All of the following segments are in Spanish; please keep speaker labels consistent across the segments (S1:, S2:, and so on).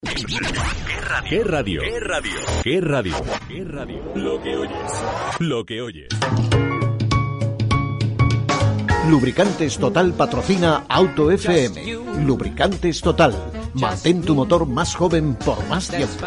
S1: ¿Qué radio? ¿Qué radio? ¿Qué radio? ¿Qué radio? Lo que oyes. Lo que oyes.
S2: Lubricantes Total patrocina Auto FM. Lubricantes Total. Mantén tu motor más joven por más tiempo.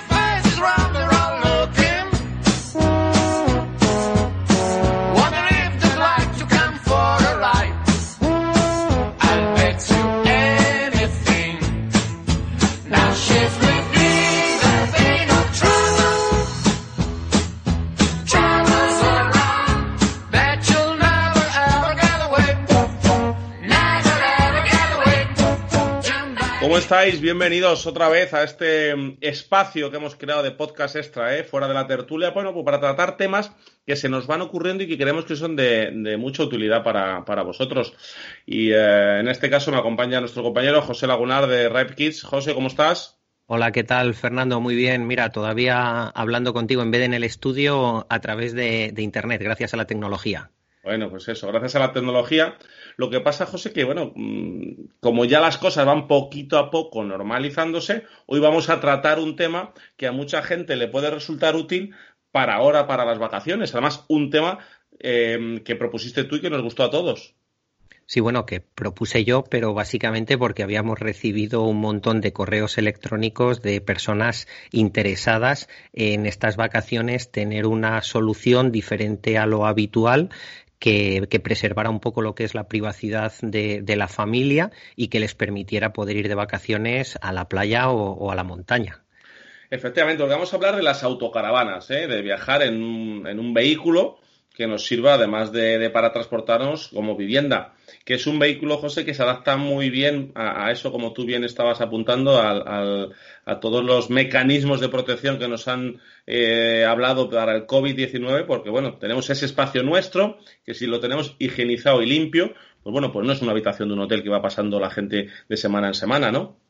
S3: ¿Cómo estáis? Bienvenidos otra vez a este mm, espacio que hemos creado de podcast extra, ¿eh? fuera de la tertulia, bueno, pues para tratar temas que se nos van ocurriendo y que creemos que son de, mucha utilidad para, vosotros. Y eh, en este caso me acompaña nuestro compañero José Lagunar de Ripe Kids. José, ¿cómo estás?
S4: Hola, ¿qué tal, Fernando? Muy bien. Mira, todavía hablando contigo en vez de en el estudio a través de Internet, gracias a la tecnología.
S3: Bueno, pues eso, gracias a la tecnología lo que pasa, José, que bueno, mm, como ya las cosas van poquito a poco normalizándose, hoy vamos a tratar un tema que a mucha gente le puede resultar útil para ahora, para las vacaciones. Además, un tema em, que propusiste tú y que nos gustó a todos.
S4: Sí, bueno, que propuse yo, pero básicamente porque habíamos recibido un montón de correos electrónicos de personas interesadas en estas vacaciones tener una solución diferente a lo habitual que, preservara un poco lo que es la privacidad de, la familia y que les permitiera poder ir de vacaciones a la playa o, a la montaña.
S3: Efectivamente, porque vamos a hablar de las autocaravanas, ¿eh? de viajar en un vehículo que nos sirva, además de, para transportarnos, como vivienda, que es un vehículo, José, que se adapta muy bien a, eso, como tú bien estabas apuntando, a todos los mecanismos de protección que nos han eh, hablado para el COVID-19, porque, bueno, tenemos ese espacio nuestro, que si lo tenemos higienizado y limpio, pues bueno, pues no es una habitación de un hotel que va pasando la gente de semana en semana, ¿no?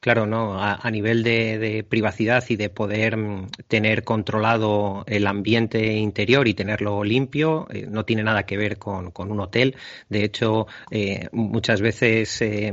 S4: Claro, no. A, nivel de, privacidad y de poder mm, tener controlado el ambiente interior y tenerlo limpio, eh, no tiene nada que ver con, un hotel. De hecho, eh, muchas veces eh,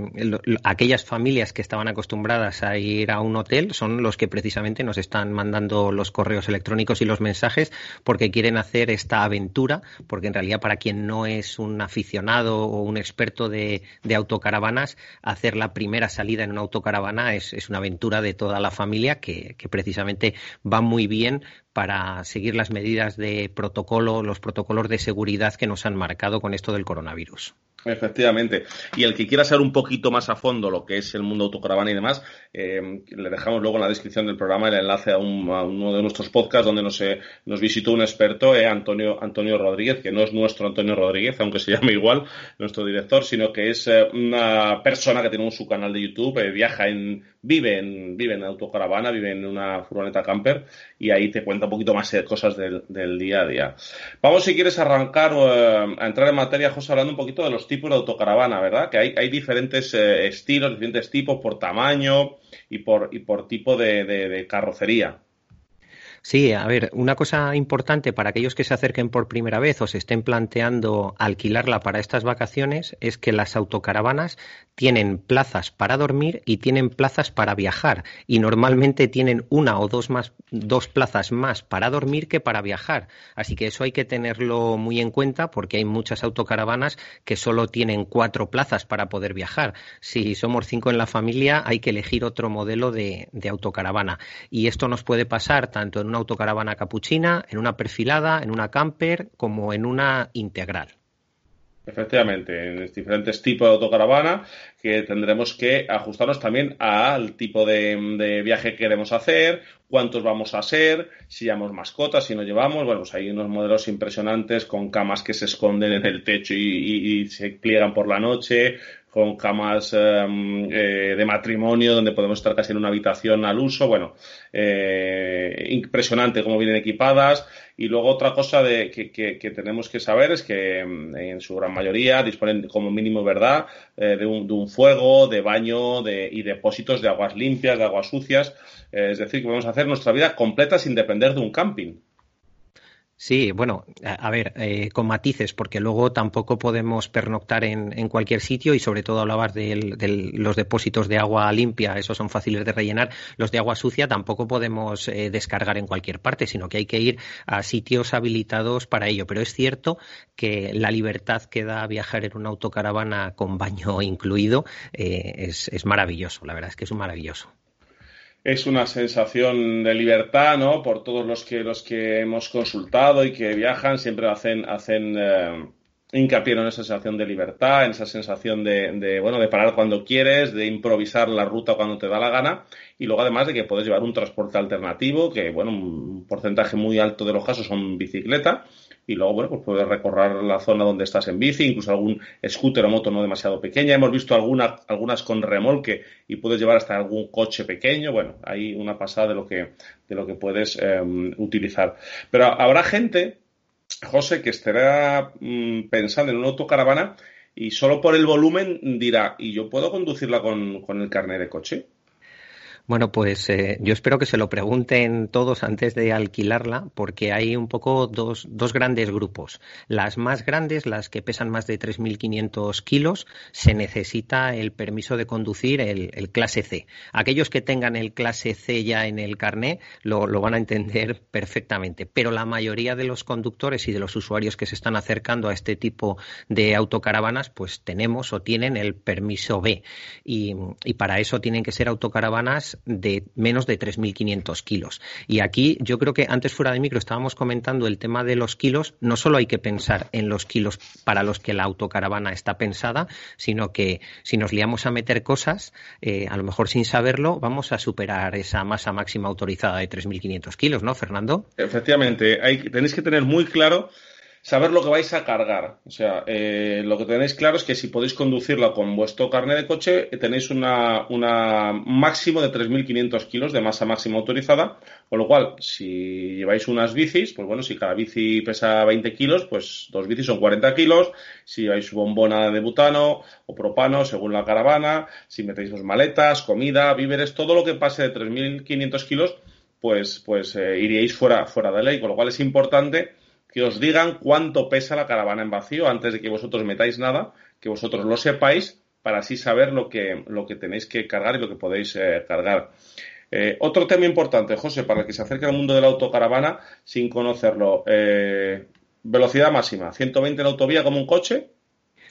S4: aquellas familias que estaban acostumbradas a ir a un hotel son los que precisamente nos están mandando los correos electrónicos y los mensajes porque quieren hacer esta aventura, porque en realidad para quien no es un aficionado o un experto de, de autocaravanas, hacer la primera salida en una autocaravana es, una aventura de toda la familia que, que precisamente va muy bien para seguir las medidas de protocolo, los protocolos de seguridad que nos han marcado con esto del coronavirus.
S3: Efectivamente. Y el que quiera saber un poquito más a fondo lo que es el mundo autocaravana y demás, eh, le dejamos luego en la descripción del programa el enlace a, uno de nuestros podcasts donde nos, eh, nos visitó un experto, eh, Antonio, Antonio Rodríguez, que no es nuestro Antonio Rodríguez, aunque se llame igual, nuestro director, sino que es una persona que tiene su canal de YouTube, viaja en, vive en, vive en autocaravana, vive en una furgoneta camper y ahí te cuenta un poquito más de cosas del, día a día. Vamos, si quieres, arrancar a entrar en materia, José, hablando un poquito de los tipos de autocaravana, ¿verdad? Que hay, hay diferentes eh, estilos, diferentes tipos por tamaño y por, y por tipo de carrocería.
S4: Sí, a ver, una cosa importante para aquellos que se acerquen por primera vez o se estén planteando alquilarla para estas vacaciones es que las autocaravanas tienen plazas para dormir y tienen plazas para viajar y normalmente tienen una o dos más dos plazas más para dormir que para viajar. Así que eso hay que tenerlo muy en cuenta porque hay muchas autocaravanas que solo tienen cuatro plazas para poder viajar. Si somos cinco en la familia hay que elegir otro modelo de, de autocaravana y esto nos puede pasar tanto en una autocaravana capuchina, en una perfilada, en una camper, como en una integral.
S3: Efectivamente, en diferentes tipos de autocaravana que tendremos que ajustarnos también al tipo de, viaje que queremos hacer, cuántos vamos a ser, si llevamos mascotas, si no llevamos. Bueno, pues hay unos modelos impresionantes con camas que se esconden en el techo y, y se pliegan por la noche, con camas em, eh, de matrimonio donde podemos estar casi en una habitación al uso. Bueno, eh, impresionante cómo vienen equipadas. Y luego otra cosa de, que, tenemos que saber es que em, en su gran mayoría disponen como mínimo, ¿verdad?, de, un, de, un, fuego, de baño de, y depósitos de aguas limpias, de aguas sucias. es decir, que podemos hacer nuestra vida completa sin depender de un camping.
S4: Sí, bueno, a, ver, eh, con matices, porque luego tampoco podemos pernoctar en, cualquier sitio y sobre todo hablabas de, los depósitos de agua limpia, esos son fáciles de rellenar. Los de agua sucia tampoco podemos eh, descargar en cualquier parte, sino que hay que ir a sitios habilitados para ello. Pero es cierto que la libertad que da viajar en una autocaravana con baño incluido eh, es, es maravilloso, la verdad es que es maravilloso
S3: es una sensación de libertad, ¿no? Por todos los que los que hemos consultado y que viajan siempre hacen hacen eh, hincapié en esa sensación de libertad, en esa sensación de, de, bueno de parar cuando quieres, de improvisar la ruta cuando te da la gana y luego además de que puedes llevar un transporte alternativo que bueno un porcentaje muy alto de los casos son bicicleta y luego, bueno, pues puedes recorrer la zona donde estás en bici, incluso algún scooter o moto no demasiado pequeña. Hemos visto algunas, algunas con remolque y puedes llevar hasta algún coche pequeño. Bueno, hay una pasada de lo que, de lo que puedes em, utilizar. Pero habrá gente, José, que estará mm, pensando en una autocaravana y solo por el volumen dirá, ¿y yo puedo conducirla con, con el carnet de coche?
S4: Bueno, pues eh, yo espero que se lo pregunten todos antes de alquilarla, porque hay un poco dos, dos grandes grupos. Las más grandes, las que pesan más de 3.500 kilos, se necesita el permiso de conducir, el, clase C. Aquellos que tengan el clase C ya en el carné lo, van a entender perfectamente, pero la mayoría de los conductores y de los usuarios que se están acercando a este tipo de autocaravanas, pues tenemos o tienen el permiso B. Y para eso tienen que ser autocaravanas de menos de 3.500 kilos. Y aquí yo creo que antes fuera de micro estábamos comentando el tema de los kilos. No solo hay que pensar en los kilos para los que la autocaravana está pensada, sino que si nos liamos a meter cosas, eh, a lo mejor sin saberlo, vamos a superar esa masa máxima autorizada de 3.500 kilos, ¿no, Fernando?
S3: Efectivamente, hay, tenéis que tener muy claro saber lo que vais a cargar. O sea, eh, lo que tenéis claro es que si podéis conducirla con vuestro carnet de coche, eh, tenéis una, una máximo de 3.500 kilos de masa máxima autorizada, con lo cual, si lleváis unas bicis, pues bueno, si cada bici pesa 20 kilos, pues dos bicis son 40 kilos, si lleváis bombona de butano o propano, según la caravana, si metéis dos maletas, comida, víveres, todo lo que pase de 3.500 kilos, pues, pues eh, iríais fuera, fuera de ley, con lo cual es importante que os digan cuánto pesa la caravana en vacío antes de que vosotros metáis nada, que vosotros lo sepáis para así saber lo que, lo que tenéis que cargar y lo que podéis eh, cargar. Eh, otro tema importante, José, para el que se acerque al mundo de la autocaravana sin conocerlo. Eh, velocidad máxima, 120 en autovía como un coche,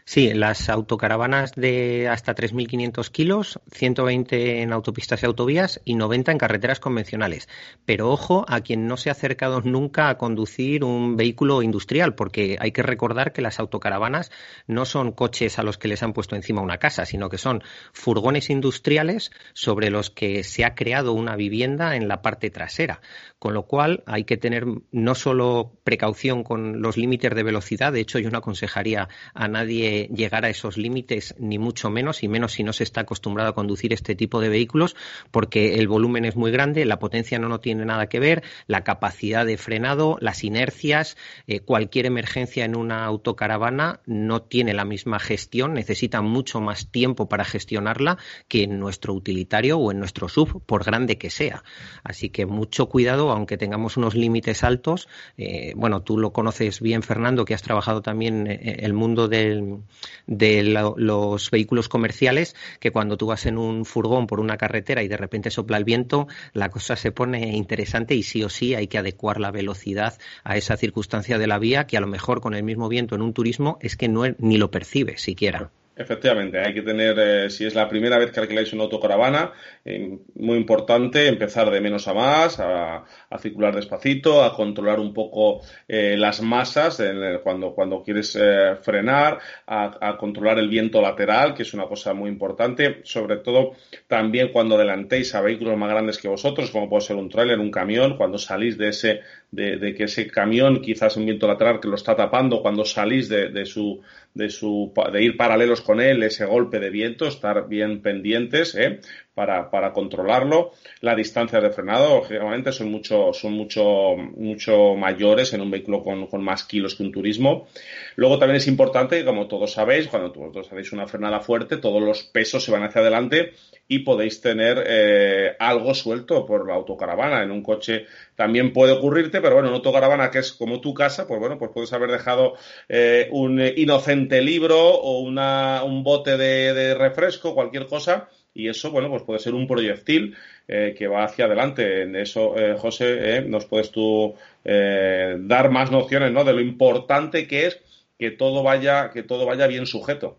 S4: Sí, las autocaravanas de hasta 3.500 kilos, 120 en autopistas y autovías y 90 en carreteras convencionales. Pero ojo a quien no se ha acercado nunca a conducir un vehículo industrial, porque hay que recordar que las autocaravanas no son coches a los que les han puesto encima una casa, sino que son furgones industriales sobre los que se ha creado una vivienda en la parte trasera. Con lo cual hay que tener no solo precaución con los límites de velocidad, de hecho yo no aconsejaría a nadie llegar a esos límites, ni mucho menos, y menos si no se está acostumbrado a conducir este tipo de vehículos, porque el volumen es muy grande, la potencia no, no tiene nada que ver, la capacidad de frenado, las inercias, eh, cualquier emergencia en una autocaravana no tiene la misma gestión, necesita mucho más tiempo para gestionarla que en nuestro utilitario o en nuestro sub, por grande que sea. Así que mucho cuidado, aunque tengamos unos límites altos. Eh, bueno, tú lo conoces bien, Fernando, que has trabajado también eh, el mundo de los vehículos comerciales, que cuando tú vas en un furgón por una carretera y de repente sopla el viento, la cosa se pone interesante y sí o sí hay que adecuar la velocidad a esa circunstancia de la vía que a lo mejor con el mismo viento en un turismo es que no, ni lo percibe siquiera.
S3: Efectivamente, hay que tener, eh, si es la primera vez que alquiláis una autocaravana, eh, muy importante empezar de menos a más, a, circular despacito, a controlar un poco eh, las masas cuando, cuando quieres frenar, a, controlar el viento lateral, que es una cosa muy importante, sobre todo también cuando adelantéis a vehículos más grandes que vosotros, como puede ser un tráiler, un camión, cuando salís de ese, de, que ese camión quizás un viento lateral que lo está tapando, cuando salís de, de su, de su, de ir paralelos con él ese golpe de viento, estar bien pendientes ¿eh? Para, para, controlarlo. La distancia de frenado, lógicamente, son mucho, son mucho, mucho mayores en un vehículo con, con, más kilos que un turismo. Luego también es importante, como todos sabéis, cuando vosotros hacéis una frenada fuerte, todos los pesos se van hacia adelante y podéis tener eh, algo suelto por la autocaravana. En un coche también puede ocurrirte, pero bueno, en autocaravana que es como tu casa, pues bueno, pues puedes haber dejado eh, un inocente libro o una, un bote de, de, refresco, cualquier cosa, y eso, bueno, pues puede ser un proyectil eh, que va hacia adelante. En eso, eh, José, nos puedes tú dar más nociones, ¿no? De lo importante que es que todo vaya, que todo vaya bien sujeto.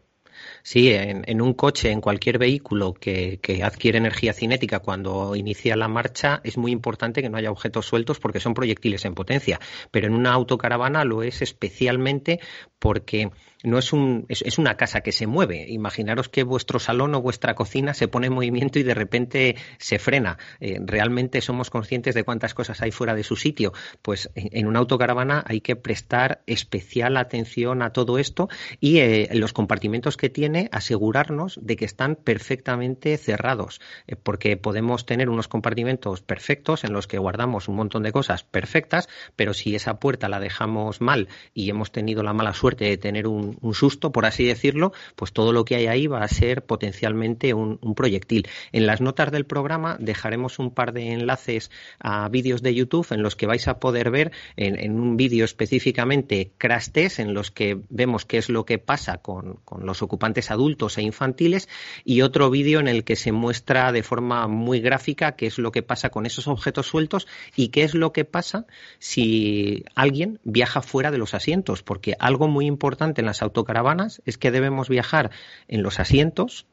S4: Sí, en, un coche, en cualquier vehículo que, que, adquiere energía cinética cuando inicia la marcha, es muy importante que no haya objetos sueltos porque son proyectiles en potencia. Pero en una autocaravana lo es especialmente porque no es, un, es, una casa que se mueve. Imaginaros que vuestro salón o vuestra cocina se pone en movimiento y de repente se frena. Eh, realmente somos conscientes de cuántas cosas hay fuera de su sitio. Pues en, una autocaravana hay que prestar especial atención a todo esto y eh, los compartimentos que tiene asegurarnos de que están perfectamente cerrados. Eh, porque podemos tener unos compartimentos perfectos en los que guardamos un montón de cosas perfectas, pero si esa puerta la dejamos mal y hemos tenido la mala suerte de tener un un, susto, por así decirlo, pues todo lo que hay ahí va a ser potencialmente un, proyectil. En las notas del programa dejaremos un par de enlaces a vídeos de YouTube en los que vais a poder ver en, un vídeo específicamente crash test en los que vemos qué es lo que pasa con, los ocupantes adultos e infantiles y otro vídeo en el que se muestra de forma muy gráfica qué es lo que pasa con esos objetos sueltos y qué es lo que pasa si alguien viaja fuera de los asientos, porque algo muy importante en las autocaravanas es que debemos viajar en los asientos.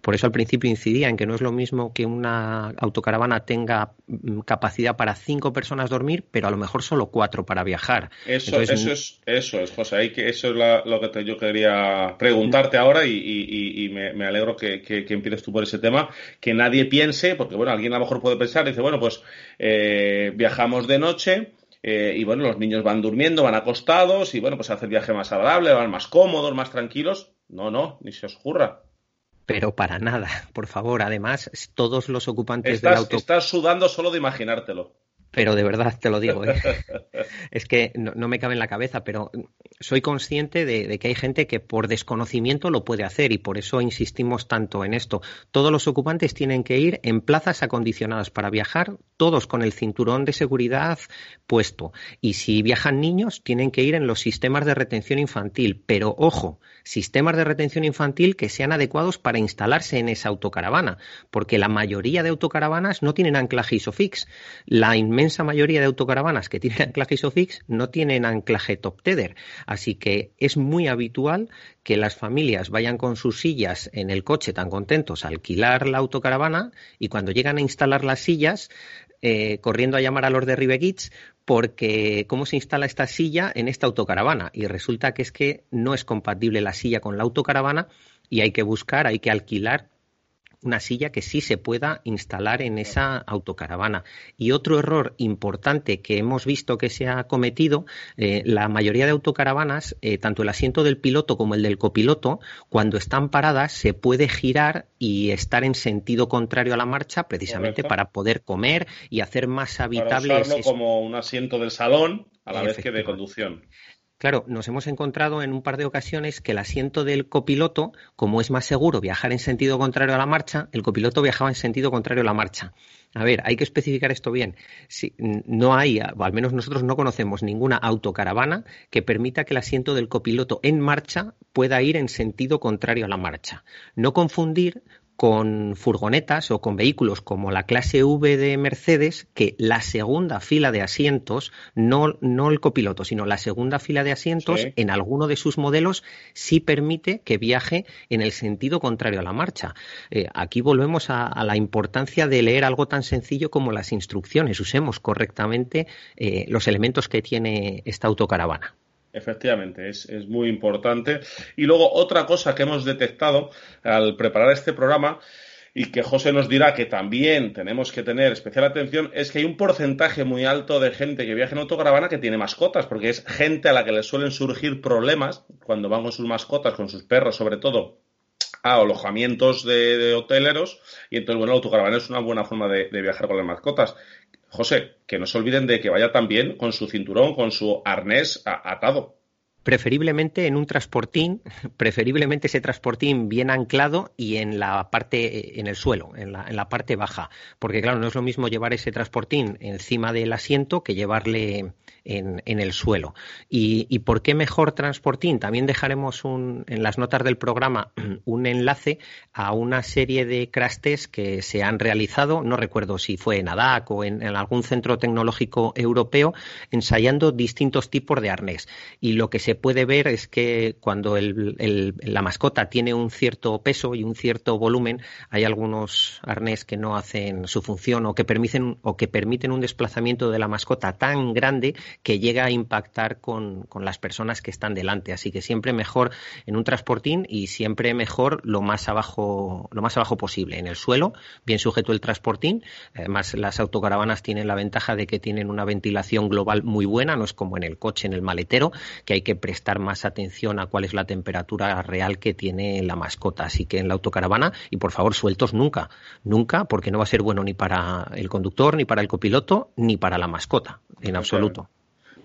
S4: Por eso al principio incidía en que no es lo mismo que una autocaravana tenga mm, capacidad para cinco personas dormir, pero a lo mejor solo cuatro para viajar.
S3: Eso, eso es, eso es, José. Hay que, eso es lo que yo quería preguntarte ahora y, me, alegro que, que, empieces tú por ese tema. Que nadie piense, porque bueno, alguien a lo mejor puede pensar, dice, bueno, pues eh, viajamos de noche eh, y bueno, los niños van durmiendo, van acostados y bueno, pues hace el viaje más agradable, van más cómodos, más tranquilos. No, no, ni se os ocurra.
S4: Pero para nada, por favor. Además, todos los ocupantes
S3: del
S4: auto.
S3: Estás sudando solo de imaginártelo
S4: pero de verdad te lo digo. ¿eh? es que no, me cabe en la cabeza, pero soy consciente de, que hay gente que por desconocimiento lo puede hacer y por eso insistimos tanto en esto. Todos los ocupantes tienen que ir en plazas acondicionadas para viajar, todos con el cinturón de seguridad puesto. Y si viajan niños, tienen que ir en los sistemas de retención infantil. Pero ojo, sistemas de retención infantil que sean adecuados para instalarse en esa autocaravana, porque la mayoría de autocaravanas no tienen anclaje ISOFIX. La inmensa mayoría de autocaravanas que tienen anclaje ISOFIX no tienen anclaje top tether. Así que es muy habitual que las familias vayan con sus sillas en el coche tan contentos a alquilar la autocaravana y cuando llegan a instalar las sillas eh, corriendo a llamar a los de Ribeguits porque cómo se instala esta silla en esta autocaravana. Y resulta que es que no es compatible la silla con la autocaravana y hay que buscar, hay que alquilar una silla que sí se pueda instalar en esa autocaravana. Y otro error importante que hemos visto que se ha cometido, eh, la mayoría de autocaravanas, eh, tanto el asiento del piloto como el del copiloto, cuando están paradas se puede girar y estar en sentido contrario a la marcha, precisamente para poder comer y hacer más habitable.
S3: Para como un asiento del salón a la vez que de conducción.
S4: Claro, nos hemos encontrado en un par de ocasiones que el asiento del copiloto, como es más seguro viajar en sentido contrario a la marcha, el copiloto viajaba en sentido contrario a la marcha. A ver, hay que especificar esto bien. Si, no hay, al menos nosotros no conocemos ninguna autocaravana que permita que el asiento del copiloto en marcha pueda ir en sentido contrario a la marcha. No confundir con furgonetas o con vehículos como la clase V de Mercedes, que la segunda fila de asientos, no, no el copiloto, sino la segunda fila de asientos, en alguno de sus modelos sí permite que viaje en el sentido contrario a la marcha. Eh, aquí volvemos a, la importancia de leer algo tan sencillo como las instrucciones. Usemos correctamente eh, los elementos que tiene esta autocaravana.
S3: Efectivamente, es, es, muy importante. Y luego otra cosa que hemos detectado al preparar este programa y que José nos dirá que también tenemos que tener especial atención es que hay un porcentaje muy alto de gente que viaja en autocaravana que tiene mascotas, porque es gente a la que le suelen surgir problemas cuando van con sus mascotas, con sus perros sobre todo, a alojamientos de, hoteleros y entonces, bueno, el autocaravana es una buena forma de, viajar con las mascotas. José, que no se olviden de que vaya también con su cinturón, con su arnés atado
S4: preferiblemente en un transportín, preferiblemente ese transportín bien anclado y en la parte, en el suelo, en la, parte baja. Porque claro, no es lo mismo llevar ese transportín encima del asiento que llevarle en, en el suelo. Y, y, por qué mejor transportín? También dejaremos un, en las notas del programa un enlace a una serie de crash que se han realizado, no recuerdo si fue en ADAC o en, en algún centro tecnológico europeo, ensayando distintos tipos de arnés. Y lo que se puede ver es que cuando la mascota tiene un cierto peso y un cierto volumen, hay algunos arnés que no hacen su función o que permiten, o que permiten un desplazamiento de la mascota tan grande que llega a impactar con, con las personas que están delante. Así que siempre mejor en un transportín y siempre mejor lo más abajo, lo más abajo posible, en el suelo, bien sujeto el transportín. Además, las autocaravanas tienen la ventaja de que tienen una ventilación global muy buena, no es como en el coche, en el maletero, que hay que prestar más atención a cuál es la temperatura real que tiene la mascota. Así que en la autocaravana, y por favor, sueltos nunca, nunca, porque no va a ser bueno ni para el conductor, ni para el copiloto, ni para la mascota, en absoluto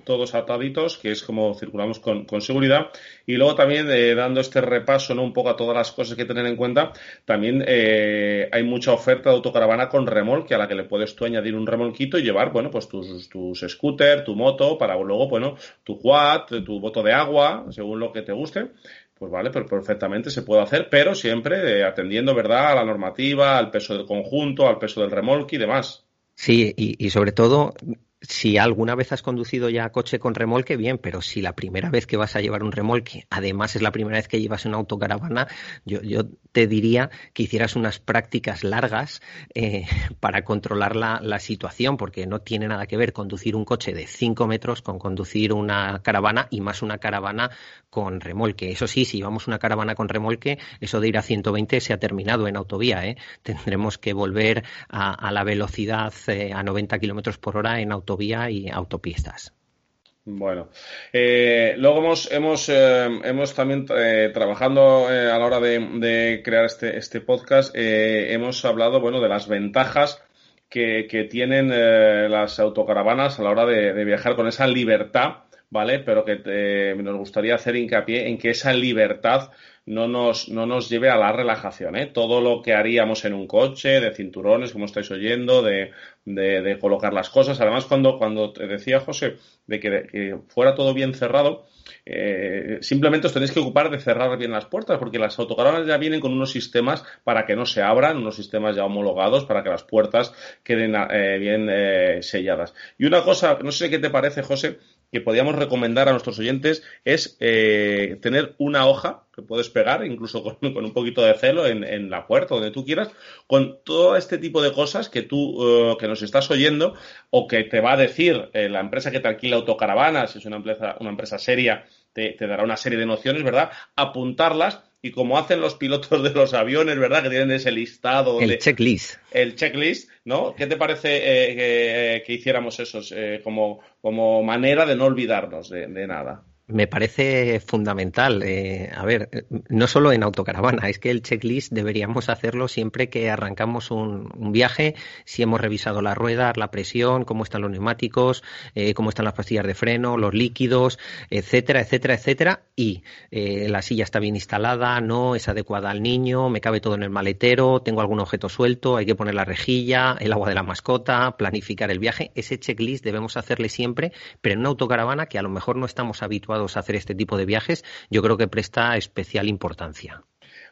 S3: todos ataditos, que es como circulamos con, seguridad. Y luego también, eh, dando este repaso ¿no? un poco a todas las cosas que tener en cuenta, también eh, hay mucha oferta de autocaravana con remolque, a la que le puedes tú añadir un remolquito y llevar, bueno, pues tus, tus scooter, tu moto, para luego, bueno, tu quad, tu boto de agua, según lo que te guste pues vale, pero perfectamente se puede hacer, pero siempre eh, atendiendo, ¿verdad?, a la normativa, al peso del conjunto, al peso del remolque y demás.
S4: Sí, y, y sobre todo si alguna vez has conducido ya coche con remolque, bien, pero si la primera vez que vas a llevar un remolque, además es la primera vez que llevas una autocaravana, yo, yo te diría que hicieras unas prácticas largas eh, para controlar la, situación, porque no tiene nada que ver conducir un coche de 5 metros con conducir una caravana y más una caravana con remolque. Eso sí, si llevamos una caravana con remolque, eso de ir a 120 se ha terminado en autovía. ¿eh? Tendremos que volver a, a la velocidad eh, a 90 kilómetros por hora en autovía autovía y autopistas.
S3: Bueno, eh, luego hemos, hemos, eh, hemos también eh, trabajando eh, a la hora de, crear este, este podcast, hemos hablado, bueno, de las ventajas que, que tienen las autocaravanas a la hora de, viajar con esa libertad, ¿vale? Pero que nos gustaría hacer hincapié en que esa libertad no nos, no nos lleve a la relajación. ¿eh? Todo lo que haríamos en un coche, de cinturones, como estáis oyendo, de, de, colocar las cosas. Además, cuando, cuando te decía José de que, de que fuera todo bien cerrado, eh, simplemente os tenéis que ocupar de cerrar bien las puertas, porque las autocaravanas ya vienen con unos sistemas para que no se abran, unos sistemas ya homologados para que las puertas queden eh, bien eh, selladas. Y una cosa, no sé qué te parece, José, que podríamos recomendar a nuestros oyentes es eh, tener una hoja que puedes pegar, incluso con, un poquito de celo en, la puerta, donde tú quieras, con todo este tipo de cosas que tú, uh, que nos estás oyendo o que te va a decir eh, la empresa que te alquila autocaravanas, si es una empresa, una empresa seria, te dará una serie de nociones, ¿verdad? Apuntarlas y como hacen los pilotos de los aviones, ¿verdad? Que tienen ese listado.
S4: El checklist.
S3: El checklist, ¿no? ¿Qué te parece eh, que, que, hiciéramos eso eh, como, como manera de no olvidarnos de, de nada?
S4: Me parece fundamental. Eh, a ver, no solo en autocaravana, es que el checklist deberíamos hacerlo siempre que arrancamos un, un viaje, si hemos revisado las ruedas, la presión, cómo están los neumáticos, eh, cómo están las pastillas de freno, los líquidos, etcétera, etcétera, etcétera. Y eh, la silla está bien instalada, no es adecuada al niño, me cabe todo en el maletero, tengo algún objeto suelto, hay que poner la rejilla, el agua de la mascota, planificar el viaje. Ese checklist debemos hacerle siempre, pero en una autocaravana que a lo mejor no estamos habituados hacer este tipo de viajes, yo creo que presta especial importancia.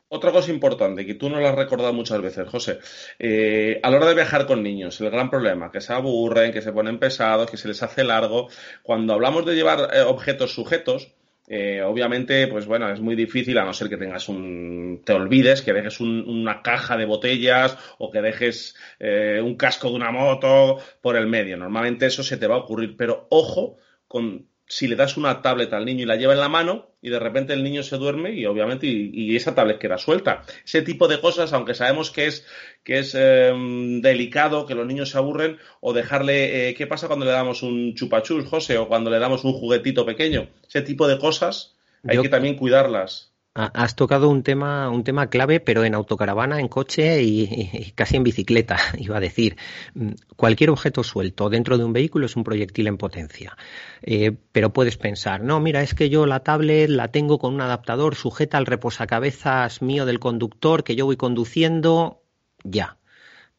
S3: Otra cosa importante que tú no lo has recordado muchas veces, José, eh, a la hora de viajar con niños, el gran problema, que se aburren, que se ponen pesados, que se les hace largo. Cuando hablamos de llevar eh, objetos sujetos, eh, obviamente, pues bueno, es muy difícil, a no ser que tengas un, te olvides, que dejes un, una caja de botellas o que dejes un casco de una moto por el medio. Normalmente eso se te va a ocurrir, pero ojo con si le das una tablet al niño y la lleva en la mano y de repente el niño se duerme y obviamente y, y esa tablet queda suelta. Ese tipo de cosas, aunque sabemos que es, que es eh, delicado, que los niños se aburren, o dejarle, eh, ¿qué pasa cuando le damos un chupachus, José, o cuando le damos un juguetito pequeño? Ese tipo de cosas hay Yo... que también cuidarlas
S4: Has tocado un tema, un tema clave, pero en autocaravana, en coche y, casi en bicicleta, iba a decir. Mm, cualquier objeto suelto dentro de un vehículo es un proyectil en potencia. Eh, pero puedes pensar, no, mira, es que yo la tablet la tengo con un adaptador sujeta al reposacabezas mío del conductor que yo voy conduciendo, ya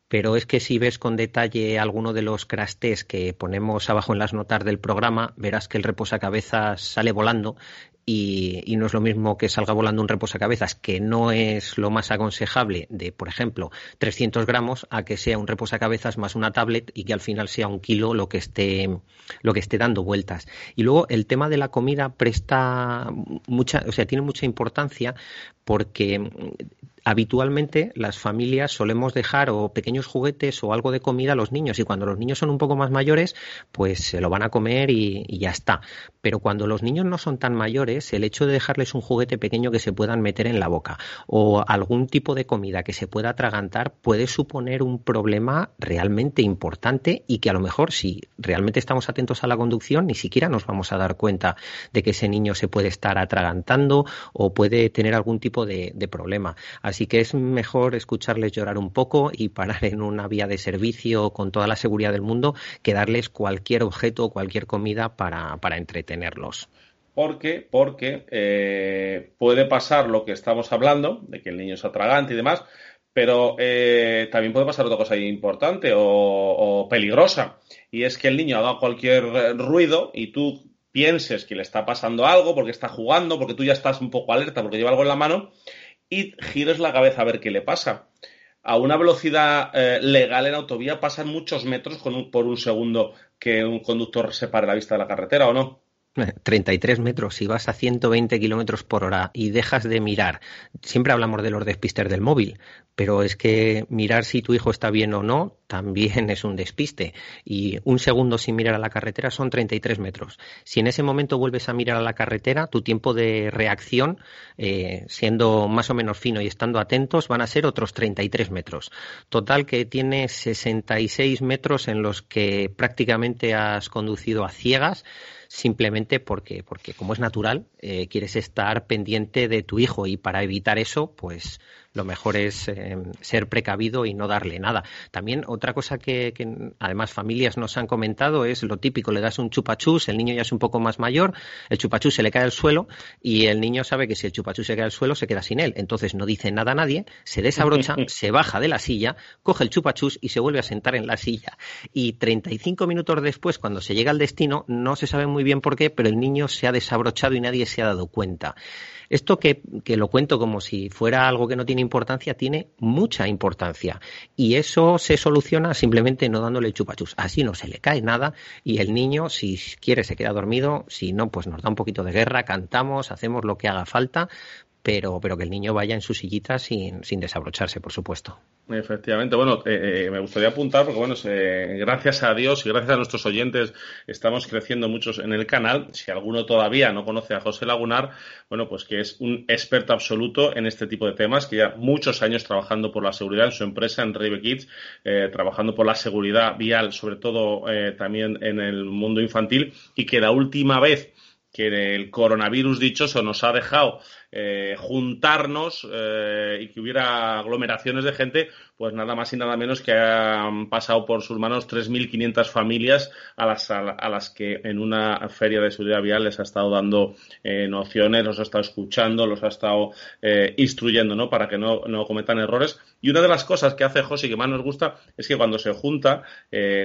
S4: pero es que si ves con detalle alguno de los crash que ponemos abajo en las notas del programa, verás que el reposacabezas sale volando y, no es lo mismo que salga volando un reposacabezas, que no es lo más aconsejable de, por ejemplo, 300 gramos, a que sea un reposacabezas más una tablet y que al final sea un kilo lo que esté, lo que esté dando vueltas. Y luego el tema de la comida presta mucha, o sea, tiene mucha importancia porque habitualmente las familias solemos dejar o pequeños juguetes o algo de comida a los niños y cuando los niños son un poco más mayores pues se lo van a comer y, ya está. Pero cuando los niños no son tan mayores el hecho de dejarles un juguete pequeño que se puedan meter en la boca o algún tipo de comida que se pueda atragantar puede suponer un problema realmente importante y que a lo mejor si realmente estamos atentos a la conducción ni siquiera nos vamos a dar cuenta de que ese niño se puede estar atragantando o puede tener algún tipo de, problema. Que es mejor escucharles llorar un poco y parar en una vía de servicio con toda la seguridad del mundo que darles cualquier objeto o cualquier comida para, entretenerlos.
S3: ¿Por qué? Porque eh, puede pasar lo que estamos hablando, de que el niño es atragante y demás, pero eh, también puede pasar otra cosa importante o, o, peligrosa, y es que el niño haga cualquier ruido y tú pienses que le está pasando algo porque está jugando, porque tú ya estás un poco alerta porque lleva algo en la mano, y gires la cabeza a ver qué le pasa. A una velocidad eh, legal en autovía pasan muchos metros por un segundo que un conductor se pare la vista de la carretera, ¿o no?
S4: 33 metros, si vas a 120 kilómetros por hora y dejas de mirar, siempre hablamos de los despistes del móvil, pero es que mirar si tu hijo está bien o no también es un despiste. Y un segundo sin mirar a la carretera son 33 metros. Si en ese momento vuelves a mirar a la carretera, tu tiempo de reacción, eh, siendo más o menos fino y estando atentos, van a ser otros 33 metros. Total que tienes 66 metros en los que prácticamente has conducido a ciegas simplemente porque, porque como es natural, eh, quieres estar pendiente de tu hijo y para evitar eso, pues lo mejor es eh, ser precavido y no darle nada. También otra cosa que, además familias nos han comentado es lo típico, le das un chupachús, el niño ya es un poco más mayor, el chupachús se le cae al suelo y el niño sabe que si el chupachús se cae al suelo se queda sin él. Entonces no dice nada a nadie, se desabrocha, se baja de la silla, coge el chupachús y se vuelve a sentar en la silla. Y 35 minutos después, cuando se llega al destino, no se sabe muy bien por qué, pero el niño se ha desabrochado y nadie se ha dado cuenta. Esto que, lo cuento como si fuera algo que no tiene importancia, tiene mucha importancia. Y eso se soluciona simplemente no dándole chupachus. Así no se le cae nada y el niño, si quiere, se queda dormido. Si no, pues nos da un poquito de guerra, cantamos, hacemos lo que haga falta, pero, pero que el niño vaya en su sillita sin, sin desabrocharse, por supuesto.
S3: Efectivamente, bueno, eh, eh, me gustaría apuntar porque, bueno, gracias a Dios y gracias a nuestros oyentes estamos creciendo muchos en el canal. Si alguno todavía no conoce a José Lagunar, bueno, pues que es un experto absoluto en este tipo de temas, que ya muchos años trabajando por la seguridad en su empresa, en Rive Kids, eh, trabajando por la seguridad vial, sobre todo también en el mundo infantil, y que la última vez que el coronavirus dichoso nos ha dejado eh, juntarnos eh, y que hubiera aglomeraciones de gente, pues nada más y nada menos que han pasado por sus manos 3.500 familias a las, a, las que en una feria de seguridad vial les ha estado dando eh, nociones, los ha estado escuchando, los ha estado instruyendo, ¿no? Para que no, cometan errores. Y una de las cosas que hace José y que más nos gusta es que cuando se junta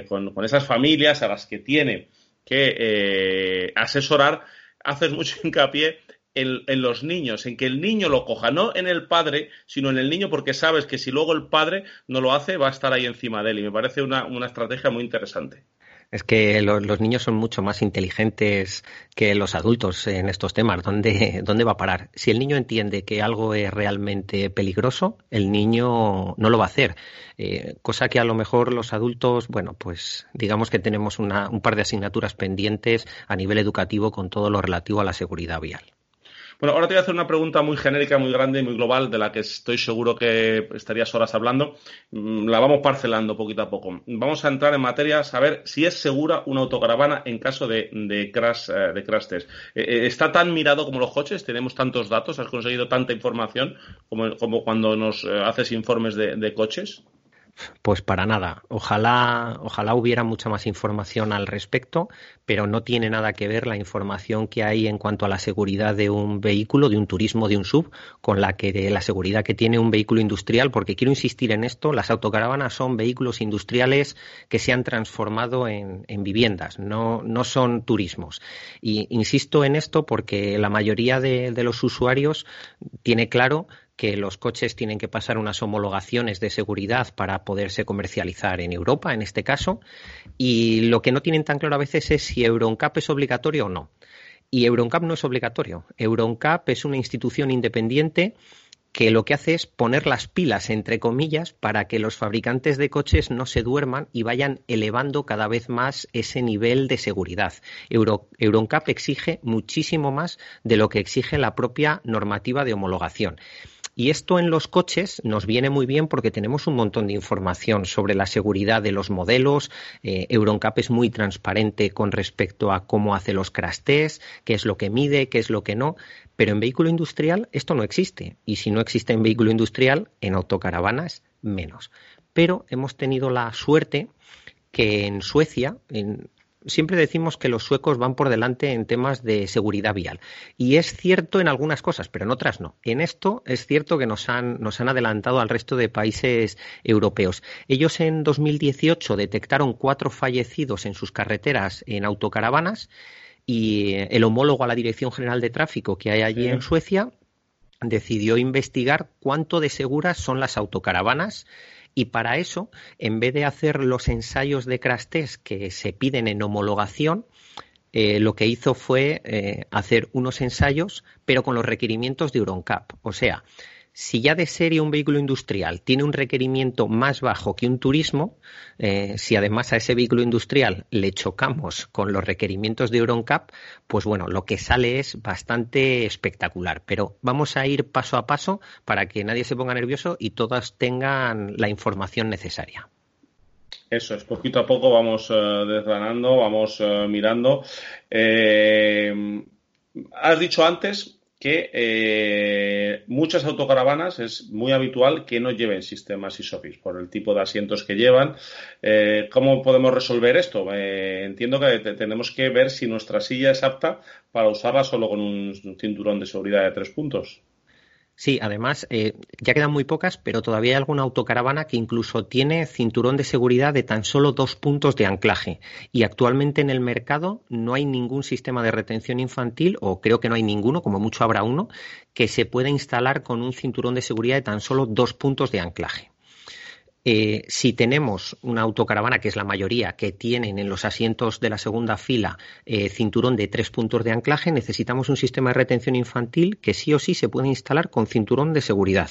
S3: con, con esas familias a las que tiene que asesorar, haces mucho hincapié en, los niños, en que el niño lo coja, no en el padre, sino en el niño, porque sabes que si luego el padre no lo hace, va a estar ahí encima de él. Y me parece una, estrategia muy interesante.
S4: Es que los niños son mucho más inteligentes que los adultos en estos temas. ¿Dónde, ¿Dónde va a parar? Si el niño entiende que algo es realmente peligroso, el niño no lo va a hacer. Eh, cosa que a lo mejor los adultos, bueno, pues digamos que tenemos un par de asignaturas pendientes a nivel educativo con todo lo relativo a la seguridad vial.
S3: Bueno, ahora te voy a hacer una pregunta muy genérica, muy grande y muy global, de la que estoy seguro que estarías horas hablando. Mm, la vamos parcelando poquito a poco. Vamos a entrar en materia, a saber si es segura una autocaravana en caso de, de crash, eh, de crash test. Eh, eh, ¿Está tan mirado como los coches? ¿Tenemos tantos datos? ¿Has conseguido tanta información como, como cuando nos haces informes de coches?
S4: Pues para nada. Ojalá, ojalá hubiera mucha más información al respecto, pero no tiene nada que ver la información que hay en cuanto a la seguridad de un vehículo, de un turismo, de un sub, con la que de la seguridad que tiene un vehículo industrial, porque quiero insistir en esto, las autocaravanas son vehículos industriales que se han transformado en, viviendas, no, no son turismos. Y insisto en esto porque la mayoría de los usuarios tiene claro que los coches tienen que pasar unas homologaciones de seguridad para poderse comercializar en Europa, en este caso, y lo que no tienen tan claro a veces es si EuronCap es obligatorio o no. Y EuronCap no es obligatorio. EuronCap es una institución independiente que lo que hace es poner las pilas, entre comillas, para que los fabricantes de coches no se duerman y vayan elevando cada vez más ese nivel de seguridad. EuronCap exige muchísimo más de lo que exige la propia normativa de homologación. Y esto en los coches nos viene muy bien porque tenemos un montón de información sobre la seguridad de los modelos. Eh, Euroncap es muy transparente con respecto a cómo hace los crash tests, qué es lo que mide, qué es lo que no. Pero en vehículo industrial esto no existe. Y si no existe en vehículo industrial, en autocaravanas menos. Pero hemos tenido la suerte que en Suecia, en, siempre decimos que los suecos van por delante en temas de seguridad vial. Y es cierto en algunas cosas, pero en otras no. En esto es cierto que nos han, nos han adelantado al resto de países europeos. Ellos en 2018 detectaron cuatro fallecidos en sus carreteras en autocaravanas y el homólogo a la Dirección General de Tráfico que hay allí en Suecia decidió investigar cuánto de seguras son las autocaravanas y para eso, en vez de hacer los ensayos de crash test que se piden en homologación, eh, lo que hizo fue eh, hacer unos ensayos, pero con los requerimientos de EuronCap. O sea, si ya de serie un vehículo industrial tiene un requerimiento más bajo que un turismo, eh, si además a ese vehículo industrial le chocamos con los requerimientos de EuronCap, pues bueno, lo que sale es bastante espectacular. Pero vamos a ir paso a paso para que nadie se ponga nervioso y todas tengan la información necesaria.
S3: Eso es, poquito a poco vamos eh, desgranando, vamos eh, mirando. has dicho antes que eh, muchas autocaravanas es muy habitual que no lleven sistemas ISOFIX por el tipo de asientos que llevan. Eh, ¿Cómo podemos resolver esto? Eh, entiendo que tenemos que ver si nuestra silla es apta para usarla solo con un cinturón de seguridad de tres puntos.
S4: Sí, además, eh, ya quedan muy pocas, pero todavía hay alguna autocaravana que incluso tiene cinturón de seguridad de tan solo dos puntos de anclaje. Y actualmente en el mercado no hay ningún sistema de retención infantil, o creo que no hay ninguno, como mucho habrá uno, que se pueda instalar con un cinturón de seguridad de tan solo dos puntos de anclaje. Eh, si tenemos una autocaravana, que es la mayoría, que tienen en los asientos de la segunda fila eh, cinturón de tres puntos de anclaje, necesitamos un sistema de retención infantil que sí o sí se puede instalar con cinturón de seguridad.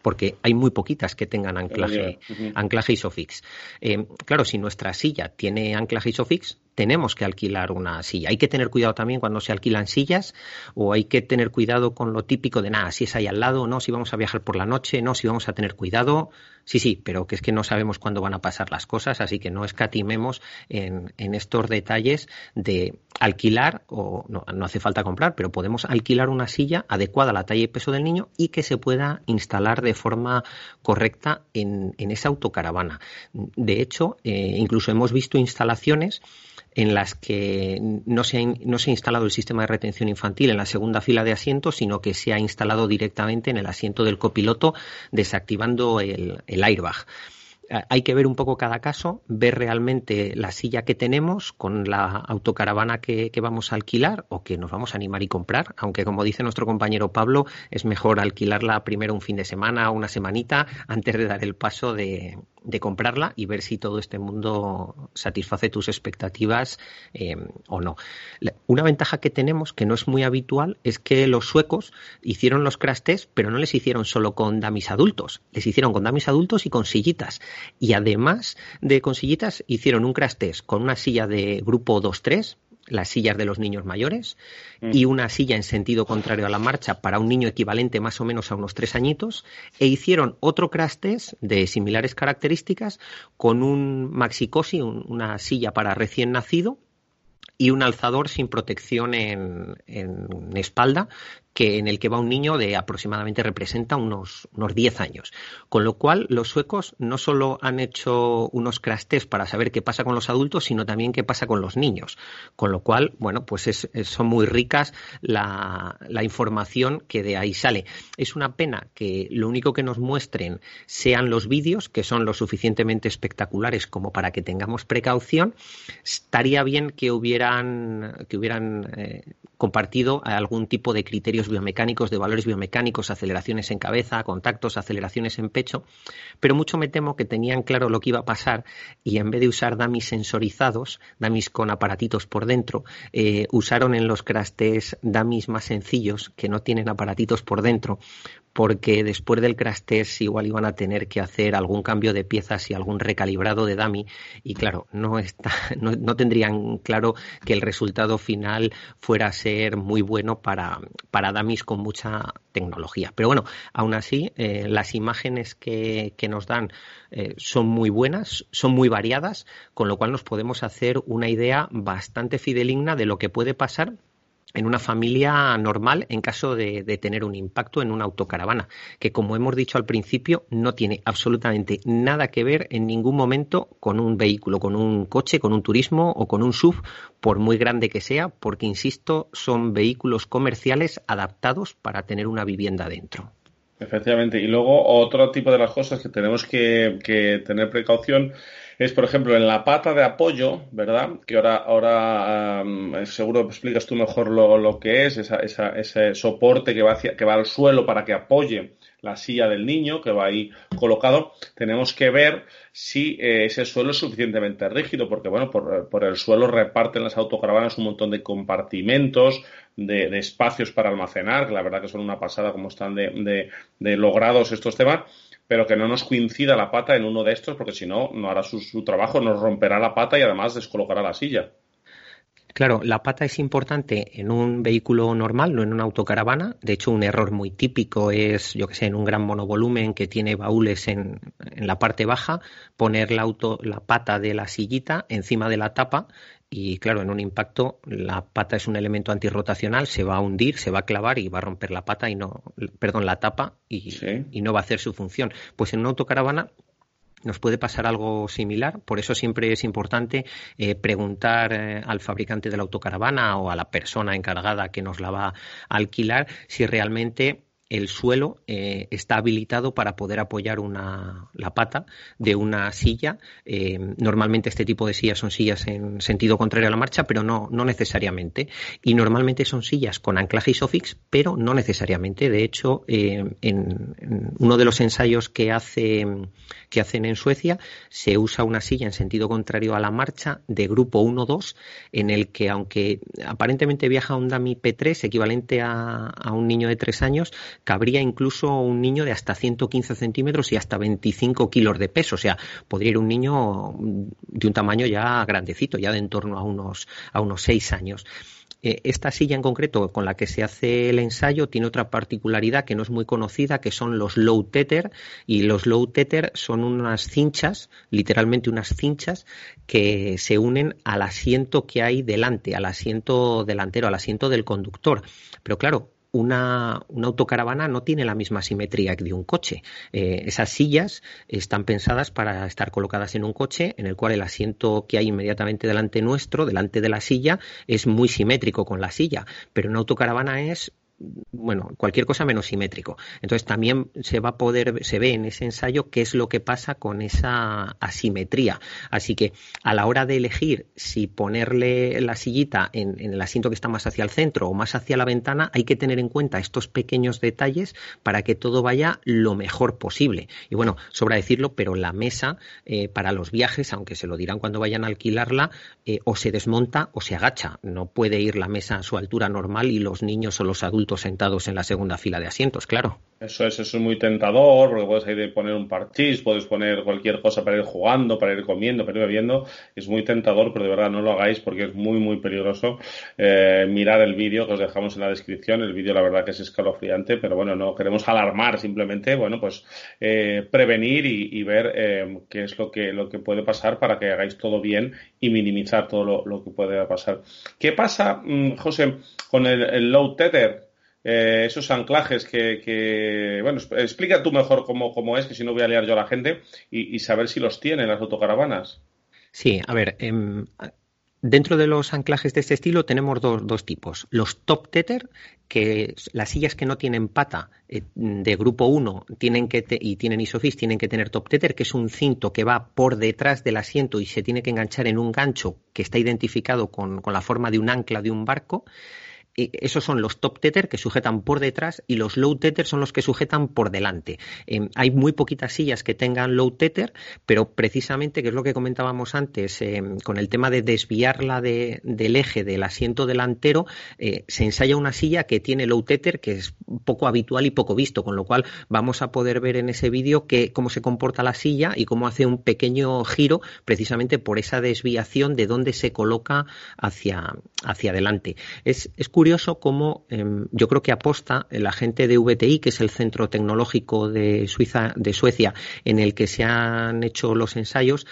S4: Porque hay muy poquitas que tengan anclaje, anclaje ISOFIX. Eh, claro, si nuestra silla tiene anclaje ISOFIX, tenemos que alquilar una silla. Hay que tener cuidado también cuando se alquilan sillas o hay que tener cuidado con lo típico de nada, si es ahí al lado, no, si vamos a viajar por la noche, no, si vamos a tener cuidado. Sí, sí, pero que es que no sabemos cuándo van a pasar las cosas, así que no escatimemos en, estos detalles de alquilar, o no, hace falta comprar, pero podemos alquilar una silla adecuada a la talla y peso del niño y que se pueda instalar de forma correcta en, esa autocaravana. De hecho, eh, incluso hemos visto instalaciones en las que no se, ha, no se ha instalado el sistema de retención infantil en la segunda fila de asientos, sino que se ha instalado directamente en el asiento del copiloto, desactivando el, airbag. Hay que ver un poco cada caso, ver realmente la silla que tenemos con la autocaravana que, que, vamos a alquilar o que nos vamos a animar y comprar, aunque como dice nuestro compañero Pablo, es mejor alquilarla primero un fin de semana una semanita antes de dar el paso de, de comprarla y ver si todo este mundo satisface tus expectativas eh, o no. Una ventaja que tenemos, que no es muy habitual, es que los suecos hicieron los crash tests, pero no les hicieron solo con damis adultos, les hicieron con damis adultos y con sillitas. Y además de con sillitas, hicieron un crash test con una silla de grupo 2-3, las sillas de los niños mayores mm. y una silla en sentido contrario a la marcha para un niño equivalente más o menos a unos tres añitos e hicieron otro crash test de similares características con un maxicosi, una silla para recién nacido y un alzador sin protección en, en espalda que en el que va un niño de aproximadamente representa unos, unos 10 años. Con lo cual, los suecos no solo han hecho unos crash test para saber qué pasa con los adultos, sino también qué pasa con los niños. Con lo cual, bueno, pues son muy ricas la, la, información que de ahí sale. Es una pena que lo único que nos muestren sean los vídeos, que son lo suficientemente espectaculares como para que tengamos precaución. Estaría bien que hubieran, que hubieran eh, compartido algún tipo de biomecánicos, de valores biomecánicos, aceleraciones en cabeza, contactos, aceleraciones en pecho, pero mucho me temo que tenían claro lo que iba a pasar y en vez de usar dummies sensorizados, dummies con aparatitos por dentro, eh, usaron en los crash test dummies más sencillos que no tienen aparatitos por dentro, porque después del crash test igual iban a tener que hacer algún cambio de piezas y algún recalibrado de dummy y claro, no, está, no, tendrían claro que el resultado final fuera a ser muy bueno para, para con mucha tecnología. Pero bueno, aún así, eh, las imágenes que, que nos dan eh, son muy buenas, son muy variadas, con lo cual nos podemos hacer una idea bastante fideligna de lo que puede pasar en una familia normal en caso de, tener un impacto en una autocaravana, que como hemos dicho al principio, no tiene absolutamente nada que ver en ningún momento con un vehículo, con un coche, con un turismo o con un SUV, por muy grande que sea, porque, insisto, son vehículos comerciales adaptados para tener una vivienda dentro.
S3: Efectivamente. Y luego otro tipo de las cosas que tenemos que, tener precaución es, por ejemplo, en la pata de apoyo, ¿verdad? Que ahora, ahora seguro explicas tú mejor lo, lo que es, esa, esa, ese soporte que va, hacia, que va al suelo para que apoye la silla del niño que va ahí colocado, tenemos que ver si eh, ese suelo es suficientemente rígido, porque bueno, por, por, el suelo reparten las autocaravanas un montón de compartimentos, de, espacios para almacenar, que la verdad que son una pasada como están de, de, logrados estos temas, pero que no nos coincida la pata en uno de estos, porque si no, no hará su, trabajo, nos romperá la pata y además descolocará la silla.
S4: Claro, la pata es importante en un vehículo normal, no en una autocaravana. De hecho, un error muy típico es, yo que sé, en un gran monovolumen que tiene baúles en, en la parte baja, poner la, auto, la pata de la sillita encima de la tapa y claro, en un impacto la pata es un elemento antirrotacional, se va a hundir, se va a clavar y va a romper la pata y no, perdón, la tapa y, y no va a hacer su función. Pues en una autocaravana nos puede pasar algo similar. Por eso siempre es importante eh, preguntar eh, al fabricante de la autocaravana o a la persona encargada que nos la va a alquilar si realmente el suelo eh, está habilitado para poder apoyar una, la pata de una silla. Eh, normalmente este tipo de sillas son sillas en sentido contrario a la marcha, pero no, no necesariamente. Y normalmente son sillas con anclaje isofix, pero no necesariamente. De hecho, eh, en, uno de los ensayos que, hace, que hacen en Suecia se usa una silla en sentido contrario a la marcha de grupo 1-2, en el que aunque aparentemente viaja un dummy P3 equivalente a, a un niño de tres años, cabría incluso un niño de hasta 115 centímetros y hasta 25 kilos de peso. O sea, podría ir un niño de un tamaño ya grandecito, ya de en torno a unos, a unos 6 años. Eh, esta silla en concreto con la que se hace el ensayo tiene otra particularidad que no es muy conocida, que son los low tether. Y los low tether son unas cinchas, literalmente unas cinchas, que se unen al asiento que hay delante, al asiento delantero, al asiento del conductor. Pero claro, una, una, autocaravana no tiene la misma simetría que de un coche. Eh, esas sillas están pensadas para estar colocadas en un coche en el cual el asiento que hay inmediatamente delante nuestro, delante de la silla, es muy simétrico con la silla, pero una autocaravana es bueno, cualquier cosa menos simétrico. Entonces también se va a poder, se ve en ese ensayo qué es lo que pasa con esa asimetría. Así que a la hora de elegir si ponerle la sillita en, el asiento que está más hacia el centro o más hacia la ventana, hay que tener en cuenta estos pequeños detalles para que todo vaya lo mejor posible. Y bueno, sobra decirlo, pero la mesa eh, para los viajes, aunque se lo dirán cuando vayan a alquilarla, eh, o se desmonta o se agacha. No puede ir la mesa a su altura normal y los niños o los adultos sentados en la segunda fila de asientos, claro.
S3: Eso es, eso es muy tentador, porque puedes ir poner un parchís, puedes poner cualquier cosa para ir jugando, para ir comiendo, para ir bebiendo. Es muy tentador, pero de verdad no lo hagáis porque es muy, muy peligroso. Eh, mirar el vídeo que os dejamos en la descripción. El vídeo, la verdad, que es escalofriante, pero bueno, no queremos alarmar, simplemente, bueno, pues eh, prevenir y, ver eh, qué es lo que, lo que puede pasar para que hagáis todo bien y minimizar todo lo, que puede pasar. ¿Qué pasa, mm, José, con el, el low tether? Eh, esos anclajes que, bueno, explica tú mejor cómo, cómo, es, que si no voy a liar yo a la gente, y, saber si los tienen las autocaravanas.
S4: Sí, a ver, em, dentro de los anclajes de este estilo tenemos dos, dos tipos. Los top tether, que las sillas que no tienen pata eh, de grupo 1 tienen que y tienen isofix tienen que tener top tether, que es un cinto que va por detrás del asiento y se tiene que enganchar en un gancho que está identificado con, con la forma de un ancla de un barco esos son los top tether que sujetan por detrás y los low tether son los que sujetan por delante. Em, hay muy poquitas sillas que tengan low tether, pero precisamente, que es lo que comentábamos antes, em, con el tema de desviarla del eje del asiento delantero, eh, se ensaya una silla que tiene low tether, que es poco habitual y poco visto, con lo cual vamos a poder ver en ese vídeo cómo se comporta la silla y cómo hace un pequeño giro precisamente por esa desviación de dónde se coloca hacia, hacia adelante. Es, es curioso cómo em, yo creo que aposta la gente de VTI, que es el centro tecnológico de Suecia, en el que se han hecho los ensayos,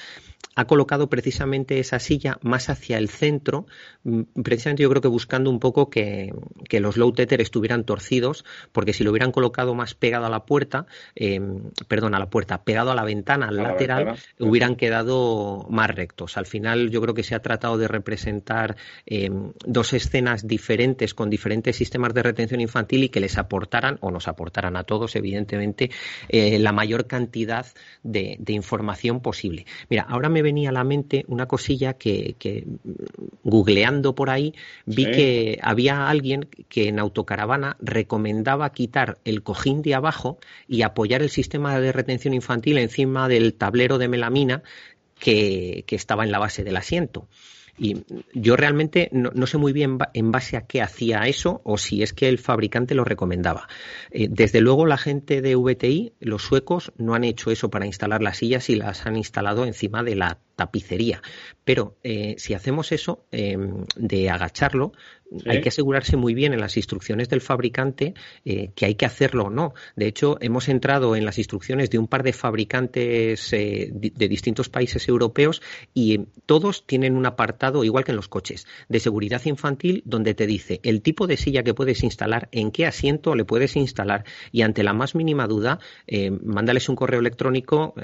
S4: ha colocado precisamente esa silla más hacia el centro, mm, precisamente yo creo que buscando un poco que, los low tether estuvieran torcidos, porque si lo hubieran colocado más pegado a la puerta, em, perdón, a la puerta, pegado a la ventana, al lateral, hubieran quedado más rectos. Al final yo creo que se ha tratado de representar em, dos escenas diferentes con diferentes sistemas de retención infantil y que les aportaran, o nos aportaran a todos, evidentemente, eh, la mayor cantidad de, de información posible. Mira, ahora me venía a la mente una cosilla que, googleando por ahí vi que había alguien que en autocaravana recomendaba quitar el cojín de abajo y apoyar el sistema de retención infantil encima del tablero de melamina que estaba en la base del asiento. Y yo realmente no, sé muy bien en base a qué hacía eso o si es que el fabricante lo recomendaba. Eh, desde luego la gente de VTI, los suecos, no han hecho eso para instalar las sillas y las han instalado encima de la tapicería. Pero eh, si hacemos eso em, de agacharlo, hay que asegurarse muy bien en las instrucciones del fabricante eh, que hay que hacerlo o no. De hecho, hemos entrado en las instrucciones de un par de fabricantes eh, de distintos países europeos y todos tienen un apartado, igual que en los coches, de seguridad infantil donde te dice el tipo de silla que puedes instalar, en qué asiento le puedes instalar y ante la más mínima duda, eh, mándales un correo electrónico.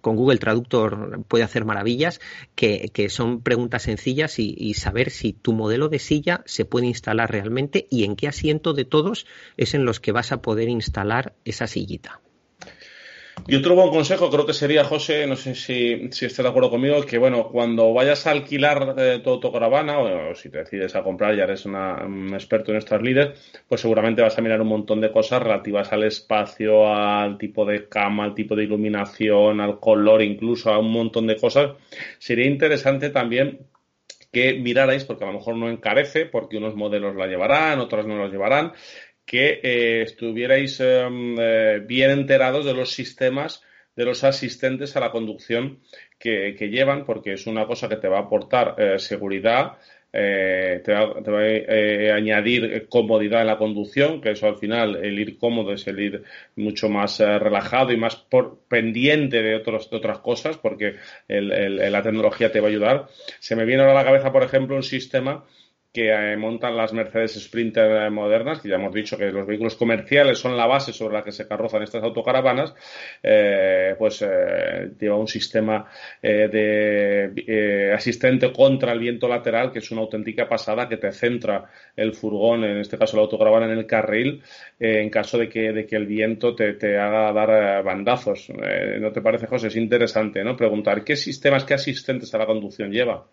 S4: con Google Traductor puede hacer maravillas, que, son preguntas sencillas y saber si tu modelo de silla se puede instalar realmente y en qué asiento de todos es en los que vas a poder instalar esa sillita.
S3: Y otro buen consejo creo que sería, José, no sé si, si estás de acuerdo conmigo, que bueno, cuando vayas a alquilar eh, tu autocaravana o, si te decides a comprar, ya eres un experto en estas líderes, pues seguramente vas a mirar un montón de cosas relativas al espacio, al tipo de cama, al tipo de iluminación, al color, incluso a un montón de cosas. Sería interesante también que mirarais, porque a lo mejor no encarece, porque unos modelos la llevarán, otros no los llevarán, que eh, estuvierais em, eh, bien enterados de los sistemas de los asistentes a la conducción que, llevan, porque es una cosa que te va a aportar eh, seguridad, eh, te va, a eh, añadir comodidad en la conducción, que eso al final, el ir cómodo es el ir mucho más eh, relajado y más por, pendiente de, otros, otras cosas, porque la tecnología te va a ayudar. Se me viene ahora a la cabeza, por ejemplo, un sistema que eh, montan las Mercedes Sprinter eh, modernas, que ya hemos dicho que los vehículos comerciales son la base sobre la que se carrozan estas autocaravanas, eh, pues lleva un sistema de asistente contra el viento lateral, que es una auténtica pasada que te centra el furgón, en este caso la autocaravana, en el carril, en caso de que, de que el viento te, te haga dar bandazos. ¿No te parece, José? Es interesante, ¿no? Preguntar, ¿qué sistemas, qué asistentes a la conducción lleva?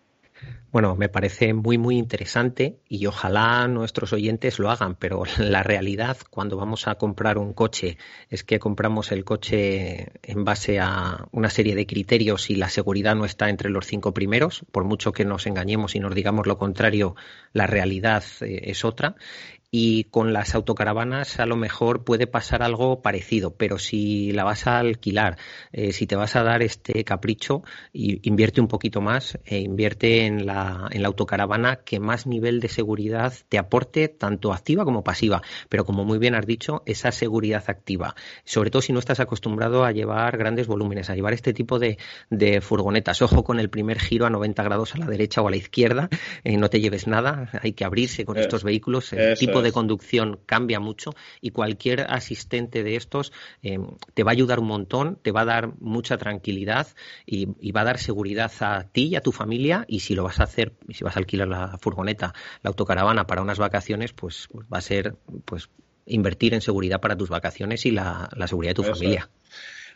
S4: Bueno, me parece muy, muy interesante y ojalá nuestros oyentes lo hagan, pero la realidad cuando vamos a comprar un coche es que compramos el coche en base a una serie de criterios y la seguridad no está entre los cinco primeros, por mucho que nos engañemos y nos digamos lo contrario, la realidad eh, es otra y con las autocaravanas a lo mejor puede pasar algo parecido, pero si la vas a alquilar, eh, si te vas a dar este capricho, invierte un poquito más e invierte en la, en la autocaravana que más nivel de seguridad te aporte, tanto activa como pasiva. Pero como muy bien has dicho, esa seguridad activa, sobre todo si no estás acostumbrado a llevar grandes volúmenes, a llevar este tipo de, de furgonetas. Ojo con el primer giro a 90 grados a la derecha o a la izquierda, eh, no te lleves nada, hay que abrirse con estos vehículos. El tipo de conducción cambia mucho y cualquier asistente de estos eh, te va a ayudar un montón, te va a dar mucha tranquilidad y, va a dar seguridad a ti y a tu familia y si lo vas a hacer, si vas a alquilar la furgoneta, la autocaravana para unas vacaciones, pues, pues va a ser pues invertir en seguridad para tus vacaciones y la, seguridad de tu familia.